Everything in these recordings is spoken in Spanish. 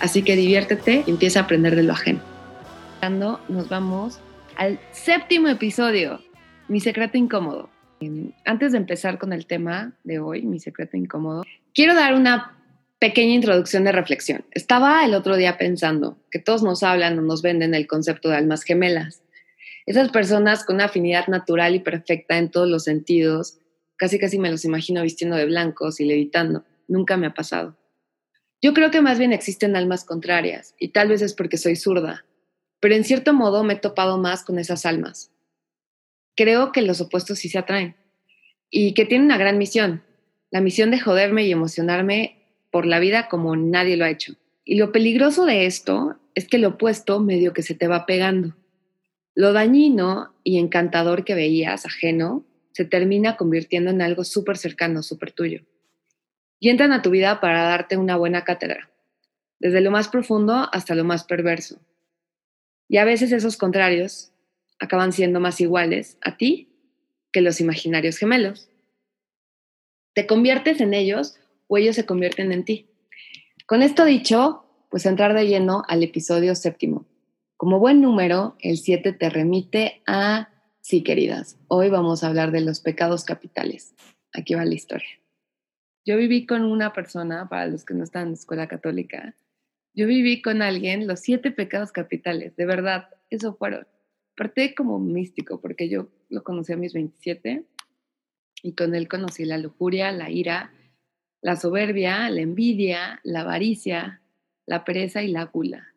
Así que diviértete y empieza a aprender de lo ajeno. Nos vamos al séptimo episodio, Mi secreto incómodo. Em, antes de empezar con el tema de hoy, Mi secreto incómodo, quiero dar una pequeña introducción de reflexión. Estaba el otro día pensando que todos nos hablan o nos venden el concepto de almas gemelas. Esas personas con una afinidad natural y perfecta en todos los sentidos, casi casi me los imagino vistiendo de blancos y levitando. Nunca me ha pasado. Yo creo que más bien existen almas contrarias, y tal vez es porque soy zurda, pero en cierto modo me he topado más con esas almas. Creo que los opuestos sí se atraen, y que tienen una gran misión, la misión de joderme y emocionarme por la vida como nadie lo ha hecho. Y lo peligroso de esto es que lo opuesto medio que se te va pegando. Lo dañino y encantador que veías ajeno se termina convirtiendo en algo súper cercano, súper tuyo. Y entran a tu vida para darte una buena cátedra, desde lo más profundo hasta lo más perverso. Y a veces esos contrarios acaban siendo más iguales a ti que los imaginarios gemelos. Te conviertes en ellos o ellos se convierten en ti. Con esto dicho, pues entrar de lleno al episodio séptimo. Como buen número, el 7 te remite a, sí queridas, hoy vamos a hablar de los pecados capitales. Aquí va la historia. Yo viví con una persona, para los que no están en escuela católica, yo viví con alguien los siete pecados capitales, de verdad, eso fueron. Parte como místico, porque yo lo conocí a mis 27 y con él conocí la lujuria, la ira, la soberbia, la envidia, la avaricia, la pereza y la gula.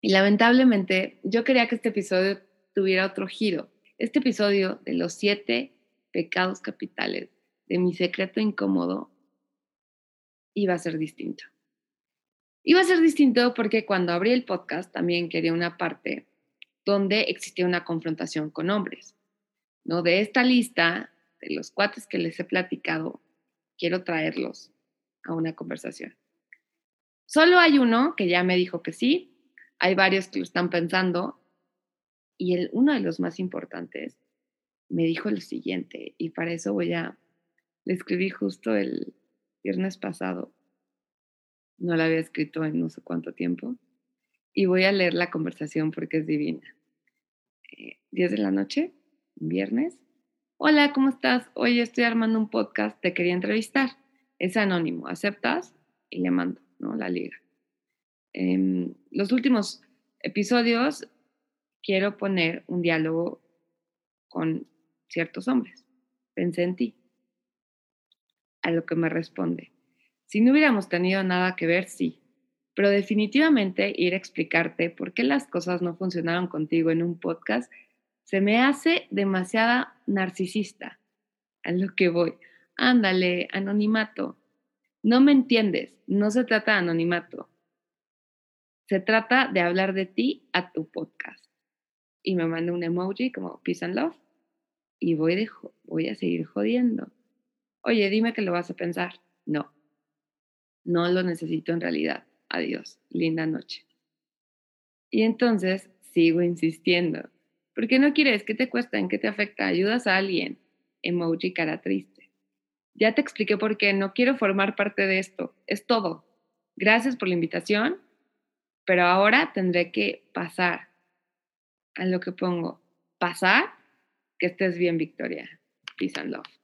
Y lamentablemente yo quería que este episodio tuviera otro giro. Este episodio de los siete pecados capitales de mi secreto incómodo iba a ser distinto. Iba a ser distinto porque cuando abrí el podcast también quería una parte donde existía una confrontación con hombres. ¿no? De esta lista, de los cuates que les he platicado, quiero traerlos a una conversación. Solo hay uno que ya me dijo que sí, hay varios que lo están pensando y el, uno de los más importantes me dijo lo siguiente y para eso voy a, le escribí justo el viernes pasado, no la había escrito en no sé cuánto tiempo y voy a leer la conversación porque es divina. 10 eh, de la noche, viernes, Hola, ¿cómo estás? Hoy estoy armando un podcast, te quería entrevistar. Es anónimo, aceptas y le mando, ¿no? La liga. En los últimos episodios quiero poner un diálogo con ciertos hombres. Pensé en ti. A lo que me responde. Si no hubiéramos tenido nada que ver, sí. Pero definitivamente ir a explicarte por qué las cosas no funcionaron contigo en un podcast se me hace demasiada narcisista. A lo que voy. Ándale, anonimato. No me entiendes, no se trata de anonimato. Se trata de hablar de ti a tu podcast. Y me manda un emoji como peace and love. Y voy, voy a seguir jodiendo. Oye, dime que lo vas a pensar. No, no lo necesito en realidad. Adiós, linda noche. Y entonces sigo insistiendo ¿Por qué no quieres? ¿Qué te cuesta? ¿En qué te afecta? ¿Ayudas a alguien? Emoji cara triste. Ya te expliqué por qué. No quiero formar parte de esto. Es todo. Gracias por la invitación, pero ahora tendré que pasar a lo que pongo. Pasar, que estés bien, Victoria. Peace and love.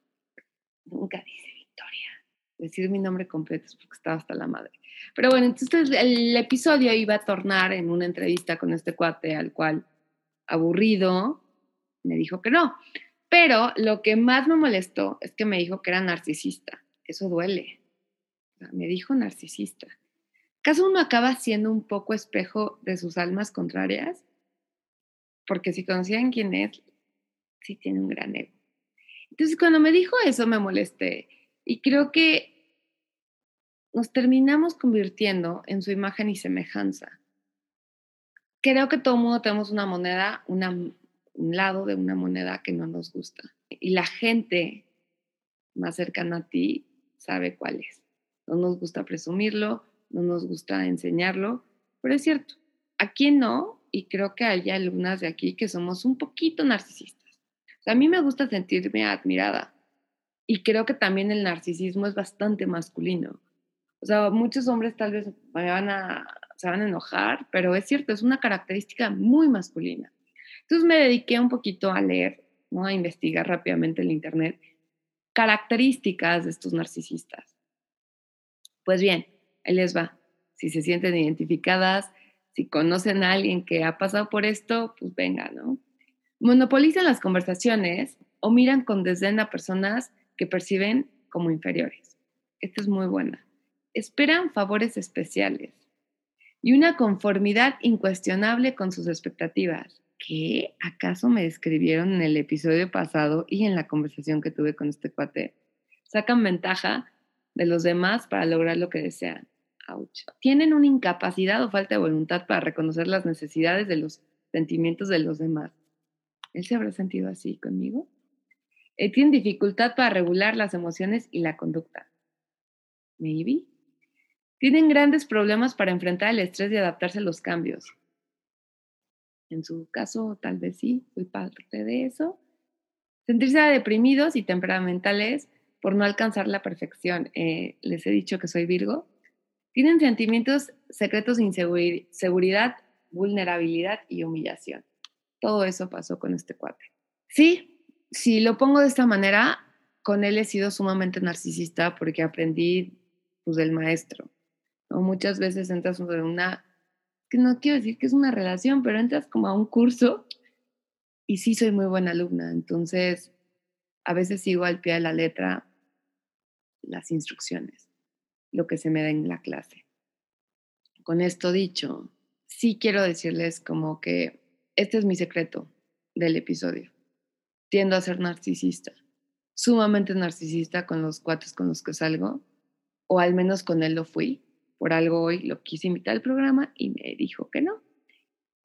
Nunca dice Victoria. Decir mi nombre completo es porque estaba hasta la madre. Pero bueno, entonces el episodio iba a tornar en una entrevista con este cuate al cual aburrido, me dijo que no. Pero lo que más me molestó es que me dijo que era narcisista. Eso duele. me dijo narcisista. ¿Acaso uno acaba siendo un poco espejo de sus almas contrarias? Porque si conocían quién es, sí tiene un gran ego. Entonces, cuando me dijo eso, me molesté. Y creo que nos terminamos convirtiendo en su imagen y semejanza creo que todo mundo tenemos una moneda, un lado de una moneda que no nos gusta. Y la gente más cercana a ti sabe cuál es. No nos gusta presumirlo, no nos gusta enseñarlo, pero es cierto. Aquí no, y creo que hay algunas de aquí que somos un poquito narcisistas. A mí me gusta sentirme admirada y creo que también el narcisismo es bastante masculino. O sea, muchos hombres tal vez van a, se van a enojar, pero es cierto, es una característica muy masculina. Entonces me dediqué un poquito a leer, ¿no? a investigar rápidamente en internet características de estos narcisistas. Pues bien, ahí les va. Si se sienten identificadas, si conocen a alguien que ha pasado por esto, pues venga, ¿no? Monopolizan las conversaciones o miran con desdén a personas que perciben como inferiores. Esta es muy buena. Esperan favores especiales y una conformidad incuestionable con sus expectativas. ¿Qué acaso me describieron en el episodio pasado y en la conversación que tuve con este cuate? Sacan ventaja de los demás para lograr lo que desean. Tienen una incapacidad o falta de voluntad para reconocer las necesidades de los sentimientos de los demás. ¿Él se habrá sentido así conmigo? Eh, tienen dificultad para regular las emociones y la conducta. Maybe. Tienen grandes problemas para enfrentar el estrés y adaptarse a los cambios. En su caso, tal vez sí, fui parte de eso. Sentirse deprimidos y temperamentales por no alcanzar la perfección. Eh, les he dicho que soy Virgo tienen sentimientos secretos de inseguridad, vulnerabilidad y humillación. Todo eso pasó con este cuate. Sí, si lo pongo de esta manera, con él he sido sumamente narcisista porque aprendí pues, del maestro. ¿no? Muchas veces entras en una, que no quiero decir que es una relación, pero entras como a un curso y sí soy muy buena alumna. Entonces, a veces sigo al pie de la letra las instrucciones lo que se me da en la clase. Con esto dicho, sí quiero decirles como que este es mi secreto del episodio. Tiendo a ser narcisista, sumamente narcisista con los cuates con los que salgo, o al menos con él lo fui. Por algo hoy lo quise invitar al programa y me dijo que no.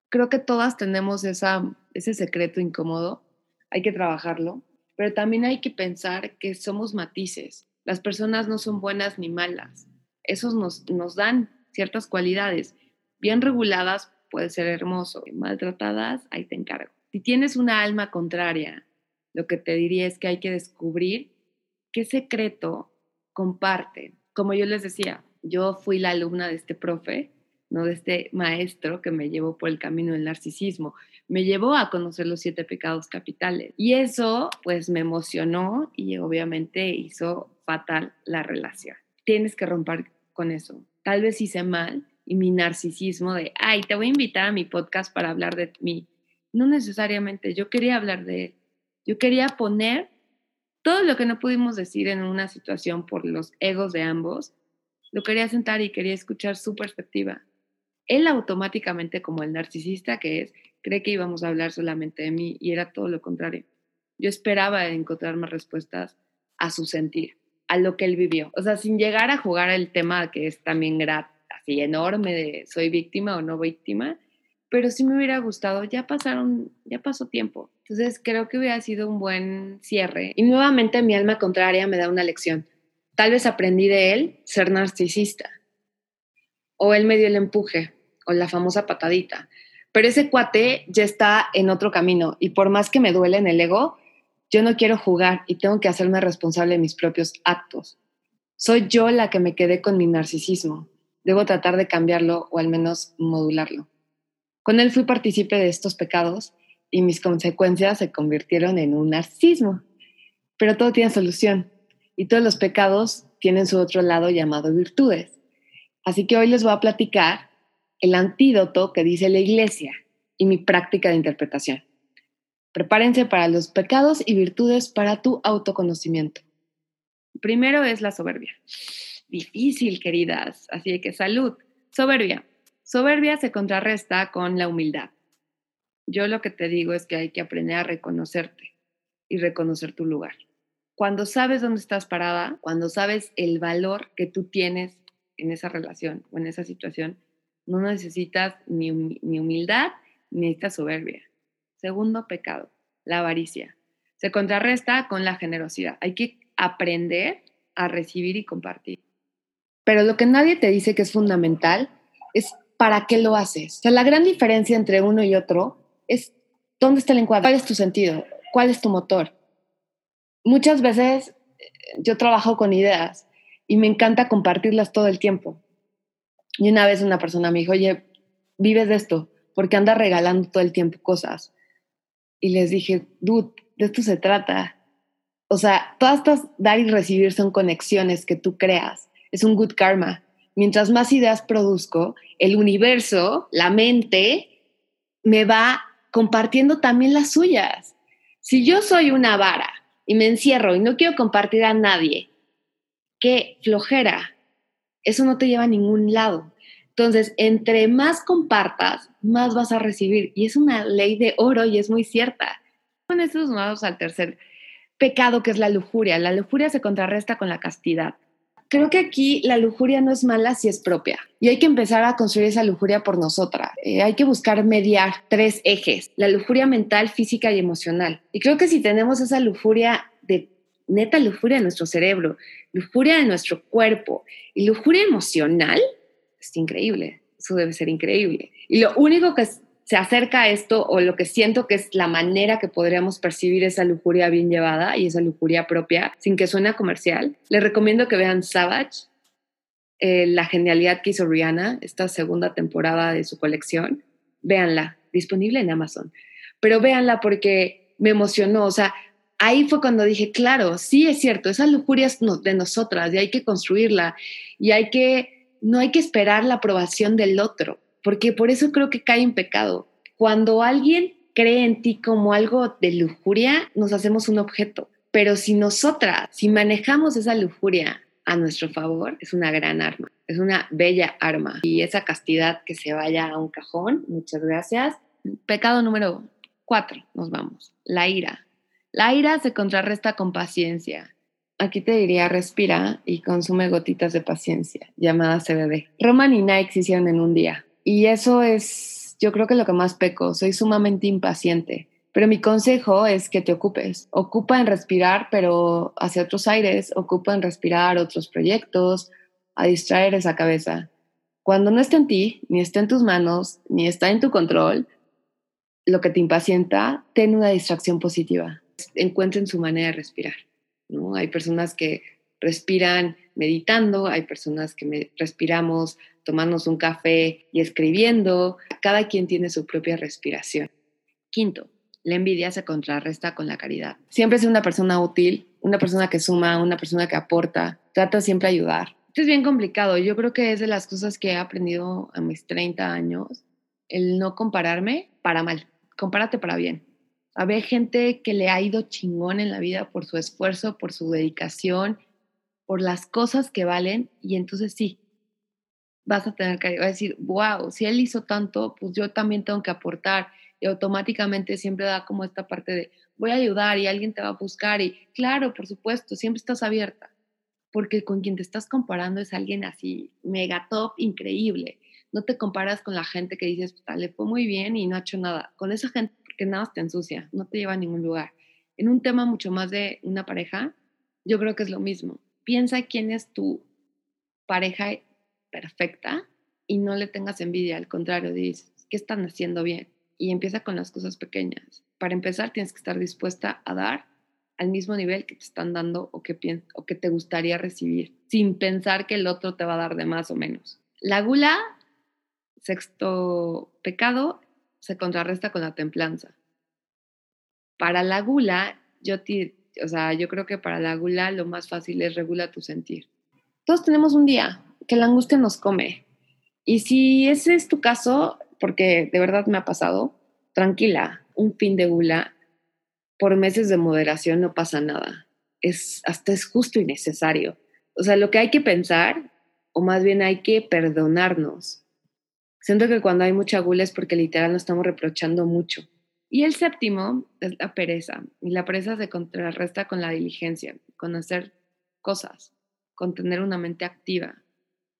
Creo que todas tenemos esa, ese secreto incómodo, hay que trabajarlo, pero también hay que pensar que somos matices las personas no son buenas ni malas. Esos nos, nos dan ciertas cualidades. Bien reguladas puede ser hermoso. Maltratadas, ahí te encargo. Si tienes una alma contraria, lo que te diría es que hay que descubrir qué secreto comparte. Como yo les decía, yo fui la alumna de este profe, no de este maestro que me llevó por el camino del narcisismo me llevó a conocer los siete pecados capitales. Y eso pues me emocionó y obviamente hizo fatal la relación. Tienes que romper con eso. Tal vez hice mal y mi narcisismo de, ay, te voy a invitar a mi podcast para hablar de mí. No necesariamente, yo quería hablar de él. Yo quería poner todo lo que no pudimos decir en una situación por los egos de ambos, lo quería sentar y quería escuchar su perspectiva. Él automáticamente, como el narcisista que es, cree que íbamos a hablar solamente de mí y era todo lo contrario. Yo esperaba encontrar más respuestas a su sentir, a lo que él vivió. O sea, sin llegar a jugar el tema que es también así enorme de soy víctima o no víctima, pero sí me hubiera gustado, ya pasaron, ya pasó tiempo. Entonces creo que hubiera sido un buen cierre. Y nuevamente mi alma contraria me da una lección. Tal vez aprendí de él ser narcisista. O él me dio el empuje, o la famosa patadita. Pero ese cuate ya está en otro camino y por más que me duele en el ego, yo no quiero jugar y tengo que hacerme responsable de mis propios actos. Soy yo la que me quedé con mi narcisismo. Debo tratar de cambiarlo o al menos modularlo. Con él fui partícipe de estos pecados y mis consecuencias se convirtieron en un narcisismo. Pero todo tiene solución y todos los pecados tienen su otro lado llamado virtudes. Así que hoy les voy a platicar el antídoto que dice la iglesia y mi práctica de interpretación. Prepárense para los pecados y virtudes para tu autoconocimiento. Primero es la soberbia. Difícil, queridas, así que salud. Soberbia. Soberbia se contrarresta con la humildad. Yo lo que te digo es que hay que aprender a reconocerte y reconocer tu lugar. Cuando sabes dónde estás parada, cuando sabes el valor que tú tienes en esa relación o en esa situación, No necesitas ni, ni humildad ni necesitas soberbia. Segundo pecado, la avaricia. Se contrarresta con la generosidad. Hay que aprender a recibir y compartir. Pero lo que nadie te dice que es fundamental es para qué lo haces. O sea, la gran diferencia entre uno y otro es dónde está el encuadre, cuál es tu sentido, cuál es tu motor. Muchas veces eh, yo trabajo con ideas y me encanta compartirlas todo el tiempo. Y una vez una persona me dijo, oye, vives de esto, porque andas regalando todo el tiempo cosas. Y les dije, dude, de esto se trata. O sea, todas estas dar y recibir son conexiones que tú creas. Es un good karma. Mientras más ideas produzco, el universo, la mente, me va compartiendo también las suyas. Si yo soy una vara y me encierro y no quiero compartir a nadie, qué flojera. Eso no te lleva a ningún lado. Entonces, entre más compartas, más vas a recibir. Y es una ley de oro y es muy cierta. Con esto vamos al tercer pecado, que es la lujuria. La lujuria se contrarresta con la castidad. Creo que aquí la lujuria no es mala si es propia. Y hay que empezar a construir esa lujuria por nosotras. Eh, hay que buscar mediar tres ejes. La lujuria mental, física y emocional. Y creo que si tenemos esa lujuria de neta lujuria de nuestro cerebro, lujuria de nuestro cuerpo y lujuria emocional, es increíble. Eso debe ser increíble. Y lo único que se acerca a esto o lo que siento que es la manera que podríamos percibir esa lujuria bien llevada y esa lujuria propia sin que suene comercial, les recomiendo que vean Savage, eh, la genialidad que hizo Rihanna, esta segunda temporada de su colección. Véanla, disponible en Amazon. Pero véanla porque me emocionó, o sea, ahí fue cuando dije, claro, sí es cierto, esa lujuria es de nosotras y hay que construirla y hay que, no hay que esperar la aprobación del otro porque por eso creo que cae en pecado. Cuando alguien cree en ti como algo de lujuria, nos hacemos un objeto. Pero si nosotras, si manejamos esa lujuria a nuestro favor, es una gran arma, es una bella arma. Y esa castidad que se vaya a un cajón, muchas gracias. Pecado número cuatro, nos vamos, la ira. La ira se contrarresta con paciencia. Aquí te diría respira y consume gotitas de paciencia, llamada CBD. Roman y Nike se hicieron en un día. Y eso es, yo creo que lo que más peco, soy sumamente impaciente. Pero mi consejo es que te ocupes. Ocupa en respirar, pero hacia otros aires, ocupa en respirar otros proyectos, a distraer esa cabeza. Cuando no está en ti, ni está en tus manos, ni está en tu control, lo que te impacienta, ten una distracción positiva. Encuentren su manera de respirar. ¿no? Hay personas que respiran meditando, hay personas que respiramos tomándonos un café y escribiendo. Cada quien tiene su propia respiración. Quinto, la envidia se contrarresta con la caridad. Siempre es una persona útil, una persona que suma, una persona que aporta, trata siempre ayudar. Esto es bien complicado. Yo creo que es de las cosas que he aprendido a mis 30 años, el no compararme para mal, compárate para bien. Había gente que le ha ido chingón en la vida por su esfuerzo, por su dedicación, por las cosas que valen y entonces sí, vas a tener que decir, wow, si él hizo tanto, pues yo también tengo que aportar. Y automáticamente siempre da como esta parte de, voy a ayudar y alguien te va a buscar. Y claro, por supuesto, siempre estás abierta, porque con quien te estás comparando es alguien así, mega top, increíble. No te comparas con la gente que dices, le fue muy bien y no ha hecho nada. Con esa gente, porque nada te ensucia, no te lleva a ningún lugar. En un tema mucho más de una pareja, yo creo que es lo mismo. Piensa quién es tu pareja perfecta y no le tengas envidia, al contrario, dices, ¿qué están haciendo bien? Y empieza con las cosas pequeñas. Para empezar, tienes que estar dispuesta a dar al mismo nivel que te están dando o que, o que te gustaría recibir, sin pensar que el otro te va a dar de más o menos. La gula, sexto pecado, se contrarresta con la templanza. Para la gula, yo, o sea, yo creo que para la gula lo más fácil es regular tu sentir. Todos tenemos un día, que la angustia nos come. Y si ese es tu caso, porque de verdad me ha pasado, tranquila, un fin de gula, por meses de moderación no pasa nada. Es, hasta es justo y necesario. O sea, lo que hay que pensar, o más bien hay que perdonarnos. Siento que cuando hay mucha gula es porque literal nos estamos reprochando mucho. Y el séptimo es la pereza. Y la pereza se contrarresta con la diligencia, con hacer cosas, con tener una mente activa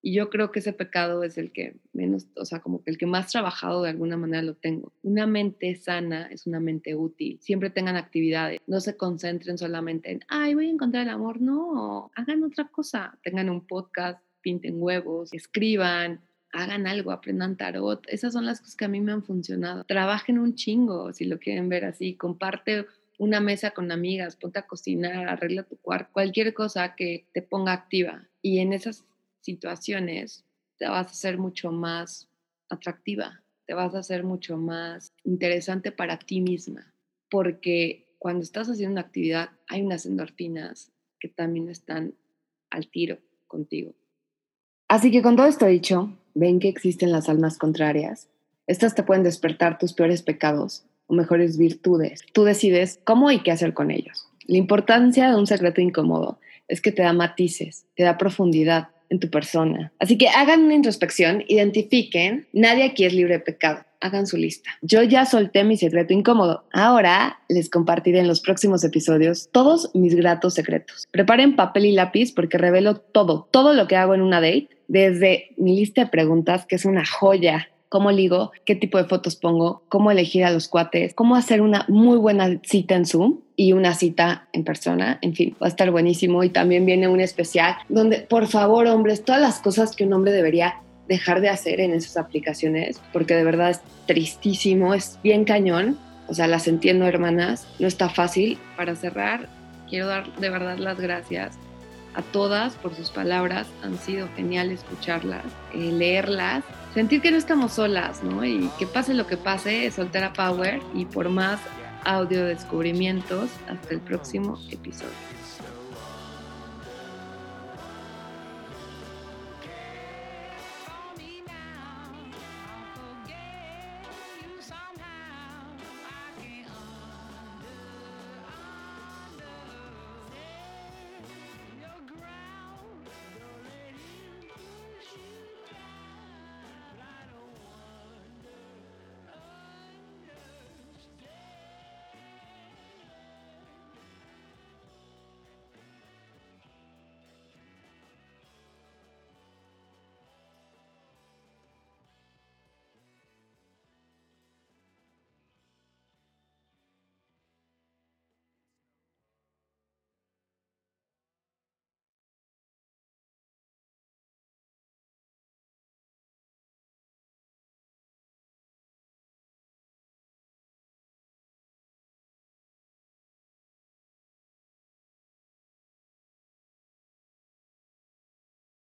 Y yo creo que ese pecado es el que menos, o sea, como el que más trabajado de alguna manera lo tengo. Una mente sana es una mente útil. Siempre tengan actividades. No se concentren solamente en, ay, voy a encontrar el amor. No, hagan otra cosa. Tengan un podcast, pinten huevos, escriban, hagan algo, aprendan tarot. Esas son las cosas que a mí me han funcionado. Trabajen un chingo, si lo quieren ver así. Comparte una mesa con amigas, ponte a cocinar, arregla tu cuarto, cualquier cosa que te ponga activa. Y en esas situaciones te vas a hacer mucho más atractiva, te vas a hacer mucho más interesante para ti misma, porque cuando estás haciendo una actividad hay unas endorfinas que también están al tiro contigo. Así que con todo esto dicho, ven que existen las almas contrarias. Estas te pueden despertar tus peores pecados o mejores virtudes. Tú decides cómo y qué hacer con ellos. La importancia de un secreto incómodo es que te da matices, te da profundidad, en tu persona. Así que hagan una introspección, identifiquen, nadie aquí es libre de pecado. Hagan su lista. Yo ya solté mi secreto incómodo. Ahora les compartiré en los próximos episodios todos mis gratos secretos. Preparen papel y lápiz porque revelo todo, todo lo que hago en una date, desde mi lista de preguntas, que es una joya cómo ligo, qué tipo de fotos pongo, cómo elegir a los cuates, cómo hacer una muy buena cita en Zoom y una cita en persona. En fin, va a estar buenísimo y también viene un especial donde, por favor, hombres, todas las cosas que un hombre debería dejar de hacer en esas aplicaciones, porque de verdad es tristísimo, es bien cañón. O sea, las entiendo, hermanas, no está fácil. Para cerrar, quiero dar de verdad las gracias a todas por sus palabras. Han sido genial escucharlas, eh, leerlas sentir que no estamos solas, ¿no? Y que pase lo que pase, Soltera Power y por más audio descubrimientos, hasta el próximo episodio.